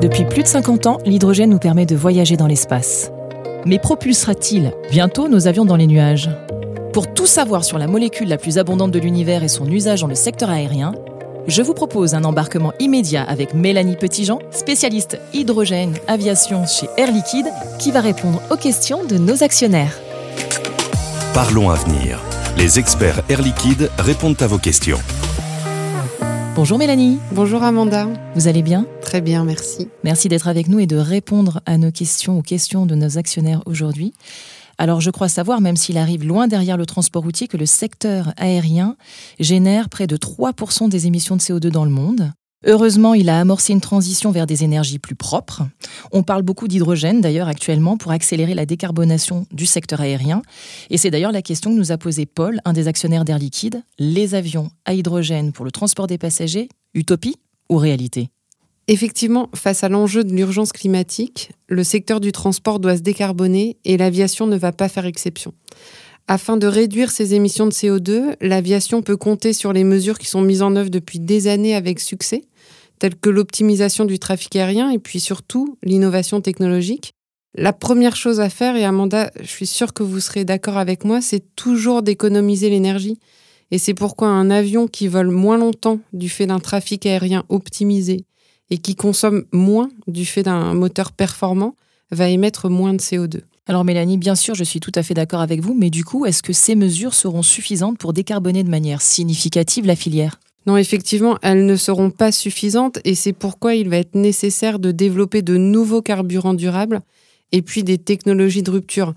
Depuis plus de 50 ans, l'hydrogène nous permet de voyager dans l'espace. Mais propulsera-t-il? Bientôt nos avions dans les nuages Pour tout savoir sur la molécule la plus abondante de l'univers et son usage dans le secteur aérien, je vous propose un embarquement immédiat avec Mélanie Petitjean, spécialiste hydrogène aviation chez Air Liquide, qui va répondre aux questions de nos actionnaires. Parlons Avenir. Les experts Air Liquide répondent à vos questions. Bonjour Mélanie. Bonjour Amanda. Vous allez bien Très bien, merci. Merci d'être avec nous et de répondre à nos questions, aux questions de nos actionnaires aujourd'hui. Alors je crois savoir, même s'il arrive loin derrière le transport routier, que le secteur aérien génère près de 3% des émissions de CO2 dans le monde. Heureusement, il a amorcé une transition vers des énergies plus propres. On parle beaucoup d'hydrogène d'ailleurs actuellement pour accélérer la décarbonation du secteur aérien. Et c'est d'ailleurs la question que nous a posée Paul, un des actionnaires d'Air Liquide. Les avions à hydrogène pour le transport des passagers, utopie ou réalité? Effectivement, face à l'enjeu de l'urgence climatique, le secteur du transport doit se décarboner et l'aviation ne va pas faire exception. Afin de réduire ses émissions de CO2, l'aviation peut compter sur les mesures qui sont mises en œuvre depuis des années avec succès, telles que l'optimisation du trafic aérien et puis surtout l'innovation technologique. La première chose à faire, et Amanda, je suis sûre que vous serez d'accord avec moi, c'est toujours d'économiser l'énergie. Et c'est pourquoi un avion qui vole moins longtemps du fait d'un trafic aérien optimisé et qui consomme moins du fait d'un moteur performant va émettre moins de CO2. Alors Mélanie, bien sûr, je suis tout à fait d'accord avec vous, mais du coup, est-ce que ces mesures seront suffisantes pour décarboner de manière significative la filière? Non, effectivement, elles ne seront pas suffisantes et c'est pourquoi il va être nécessaire de développer de nouveaux carburants durables et puis des technologies de rupture.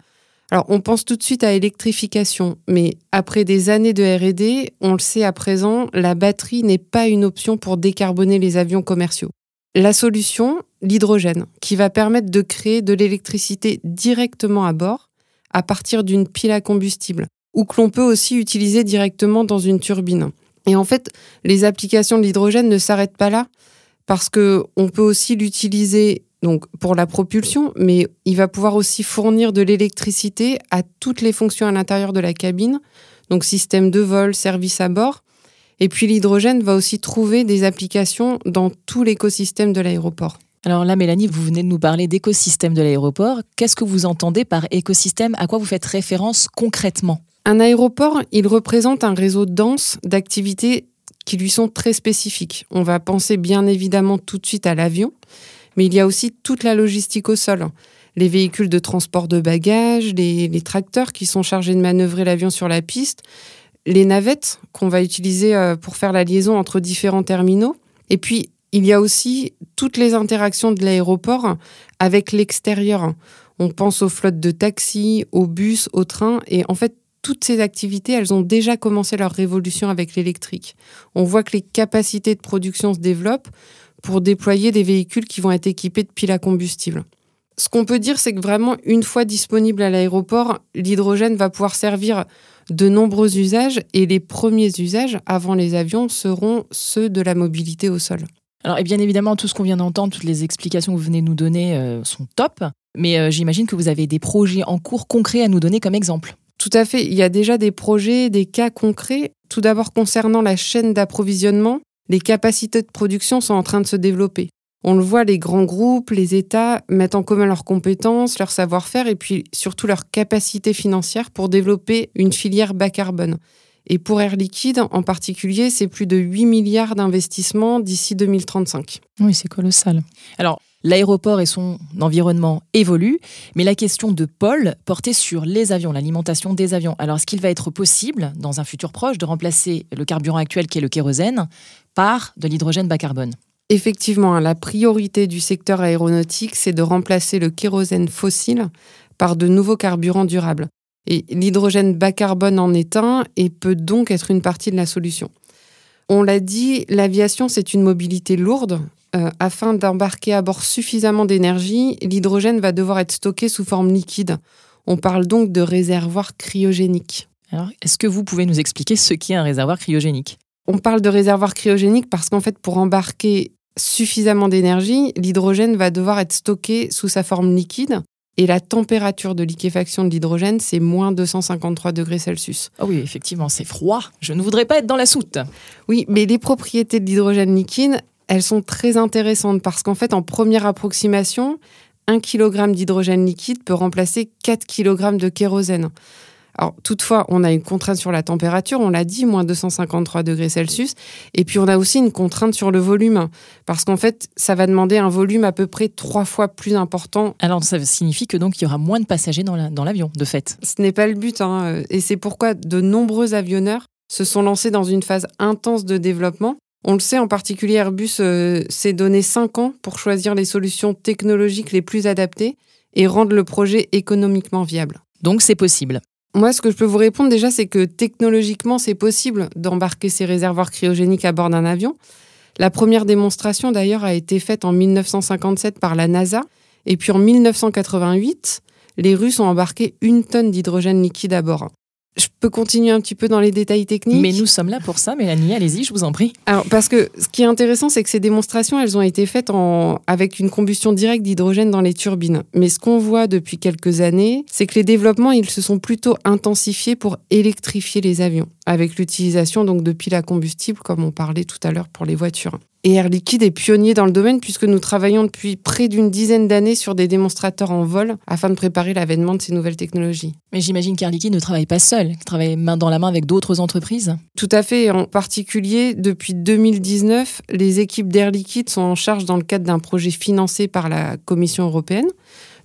Alors, on pense tout de suite à électrification, mais après des années de RD, on le sait à présent, la batterie n'est pas une option pour décarboner les avions commerciaux. La solution, l'hydrogène, qui va permettre de créer de l'électricité directement à bord, à partir d'une pile à combustible, ou que l'on peut aussi utiliser directement dans une turbine. Et en fait, les applications de l'hydrogène ne s'arrêtent pas là, parce que on peut aussi l'utiliser donc pour la propulsion, mais il va pouvoir aussi fournir de l'électricité à toutes les fonctions à l'intérieur de la cabine, donc système de vol, service à bord. Et puis l'hydrogène va aussi trouver des applications dans tout l'écosystème de l'aéroport. Alors là, Mélanie, vous venez de nous parler d'écosystème de l'aéroport. Qu'est-ce que vous entendez par écosystème? À quoi vous faites référence concrètement? Un aéroport, il représente un réseau dense d'activités qui lui sont très spécifiques. On va penser bien évidemment tout de suite à l'avion, mais il y a aussi toute la logistique au sol. Les véhicules de transport de bagages, les, tracteurs qui sont chargés de manœuvrer l'avion sur la piste, les navettes qu'on va utiliser euh, pour faire la liaison entre différents terminaux. Et puis, il y a aussi toutes les interactions de l'aéroport avec l'extérieur. On pense aux flottes de taxis, aux bus, aux trains. Et en fait, toutes ces activités, elles ont déjà commencé leur révolution avec l'électrique. On voit que les capacités de production se développent pour déployer des véhicules qui vont être équipés de piles à combustible. Ce qu'on peut dire, c'est que vraiment, une fois disponible à l'aéroport, l'hydrogène va pouvoir servir de nombreux usages et les premiers usages avant les avions seront ceux de la mobilité au sol. Alors, et bien évidemment, tout ce qu'on vient d'entendre, toutes les explications que vous venez de nous donner euh, sont top, mais euh, j'imagine que vous avez des projets en cours concrets à nous donner comme exemple. Tout à fait. Il y a déjà des projets, des cas concrets. Tout d'abord concernant la chaîne d'approvisionnement, les capacités de production sont en train de se développer. On le voit, les grands groupes, les États mettent en commun leurs compétences, leur savoir-faire et puis surtout leurs capacités financières pour développer une filière bas carbone. Et pour Air Liquide, en particulier, c'est plus de 8 milliards d'investissements d'ici 2035. Oui, c'est colossal. Alors, L'aéroport et son environnement évoluent, mais la question de Paul portait sur les avions, l'alimentation des avions. Alors, est-ce qu'il va être possible, dans un futur proche, de remplacer le carburant actuel qui est le kérosène par de l'hydrogène bas carbone? Effectivement, hein, la priorité du secteur aéronautique, c'est de remplacer le kérosène fossile par de nouveaux carburants durables. Et l'hydrogène bas carbone en est un et peut donc être une partie de la solution. On l'a dit, l'aviation, c'est une mobilité lourde euh, afin d'embarquer à bord suffisamment d'énergie, l'hydrogène va devoir être stocké sous forme liquide. On parle donc de réservoir cryogénique. Alors, est-ce que vous pouvez nous expliquer ce qu'est un réservoir cryogénique? On parle de réservoir cryogénique parce qu'en fait, pour embarquer suffisamment d'énergie, l'hydrogène va devoir être stocké sous sa forme liquide. Et la température de liquéfaction de l'hydrogène, c'est moins 253 degrés Celsius. Ah oui, effectivement, c'est froid. Je ne voudrais pas être dans la soute. Oui, mais les propriétés de l'hydrogène liquide, elles sont très intéressantes parce qu'en fait, en première approximation, 1 kg d'hydrogène liquide peut remplacer 4 kg de kérosène. Alors, toutefois, on a une contrainte sur la température, on l'a dit, moins 253 degrés Celsius. Et puis, on a aussi une contrainte sur le volume, parce qu'en fait, ça va demander un volume à peu près trois fois plus important. Alors, ça signifie que donc il y aura moins de passagers dans l'avion, de fait. Ce n'est pas le but, hein, et c'est pourquoi de nombreux avionneurs se sont lancés dans une phase intense de développement. On le sait, en particulier Airbus euh, s'est donné cinq ans pour choisir les solutions technologiques les plus adaptées et rendre le projet économiquement viable. Donc c'est possible. Moi, ce que je peux vous répondre déjà, c'est que technologiquement, c'est possible d'embarquer ces réservoirs cryogéniques à bord d'un avion. La première démonstration, d'ailleurs, a été faite en 1957 par la NASA. Et puis en 1988, les Russes ont embarqué une tonne d'hydrogène liquide à bord. Je peux continuer un petit peu dans les détails techniques. Mais nous sommes là pour ça, Mélanie, allez-y, je vous en prie. Alors, parce que ce qui est intéressant, c'est que ces démonstrations, elles ont été faites en... avec une combustion directe d'hydrogène dans les turbines. Mais ce qu'on voit depuis quelques années, c'est que les développements, ils se sont plutôt intensifiés pour électrifier les avions, avec l'utilisation donc de piles à combustible, comme on parlait tout à l'heure pour les voitures. Et Air Liquide est pionnier dans le domaine puisque nous travaillons depuis près d'une dizaine d'années sur des démonstrateurs en vol afin de préparer l'avènement de ces nouvelles technologies. Mais j'imagine qu'Air Liquide ne travaille pas seul, il travaille main dans la main avec d'autres entreprises. Tout à fait. En particulier, depuis 2019, les équipes d'Air Liquide sont en charge dans le cadre d'un projet financé par la Commission européenne,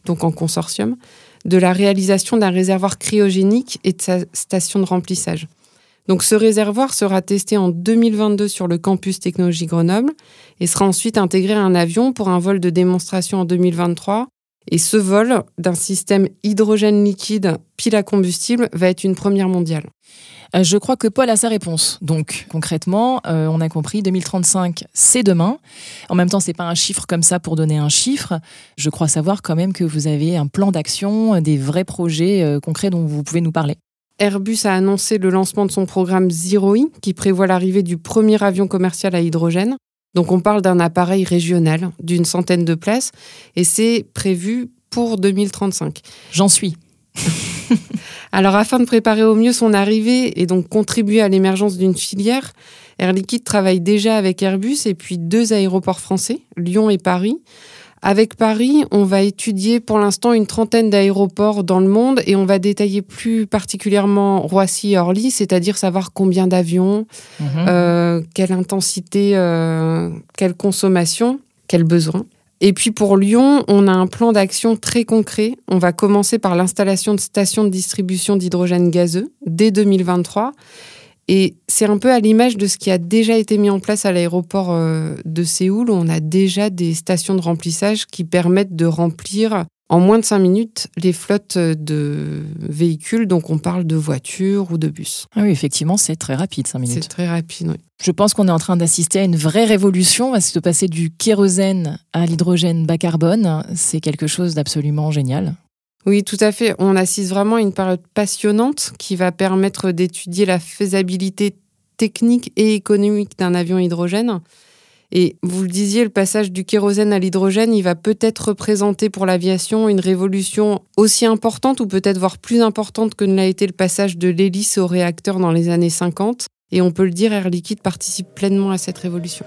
donc en consortium, de la réalisation d'un réservoir cryogénique et de sa station de remplissage. Donc ce réservoir sera testé en 2022 sur le campus Technologie Grenoble et sera ensuite intégré à un avion pour un vol de démonstration en 2023. Et ce vol d'un système hydrogène liquide pile à combustible va être une première mondiale. Euh, je crois que Paul a sa réponse. Donc concrètement, euh, on a compris 2035, c'est demain. En même temps, c'est pas un chiffre comme ça pour donner un chiffre. Je crois savoir quand même que vous avez un plan d'action, des vrais projets euh, concrets dont vous pouvez nous parler. Airbus a annoncé le lancement de son programme Zero E, qui prévoit l'arrivée du premier avion commercial à hydrogène. Donc on parle d'un appareil régional d'une centaine de places et c'est prévu pour 2035. J'en suis. Alors afin de préparer au mieux son arrivée et donc contribuer à l'émergence d'une filière, Air Liquide travaille déjà avec Airbus et puis deux aéroports français, Lyon et Paris, avec Paris, on va étudier pour l'instant une trentaine d'aéroports dans le monde et on va détailler plus particulièrement Roissy et Orly, c'est-à-dire savoir combien d'avions, mhm. euh, quelle intensité, euh, quelle consommation, quels besoins. Et puis pour Lyon, on a un plan d'action très concret. On va commencer par l'installation de stations de distribution d'hydrogène gazeux dès 2023 et c'est un peu à l'image de ce qui a déjà été mis en place à l'aéroport euh, de Séoul, où on a déjà des stations de remplissage qui permettent de remplir en moins de 5 minutes les flottes de véhicules, donc on parle de voitures ou de bus. Ah oui, effectivement, c'est très rapide, 5 minutes. C'est très rapide, oui. Je pense qu'on est en train d'assister à une vraie révolution, va se passer du kérosène à l'hydrogène bas carbone. C'est quelque chose d'absolument génial. Oui, tout à fait. On assiste vraiment à une période passionnante qui va permettre d'étudier la faisabilité technique et économique d'un avion hydrogène. Et vous le disiez, le passage du kérosène à l'hydrogène, il va peut-être représenter pour l'aviation une révolution aussi importante ou peut-être voire plus importante que ne l'a été le passage de l'hélice au réacteur dans les années 50. Et on peut le dire, Air Liquide participe pleinement à cette révolution.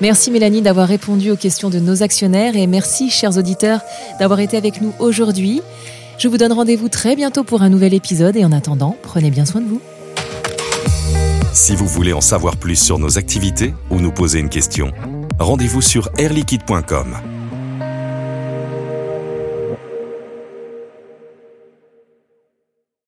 Merci Mélanie d'avoir répondu aux questions de nos actionnaires et merci chers auditeurs d'avoir été avec nous aujourd'hui. Je vous donne rendez-vous très bientôt pour un nouvel épisode et en attendant, prenez bien soin de vous. Si vous voulez en savoir plus sur nos activités ou nous poser une question, rendez-vous sur airliquide.com.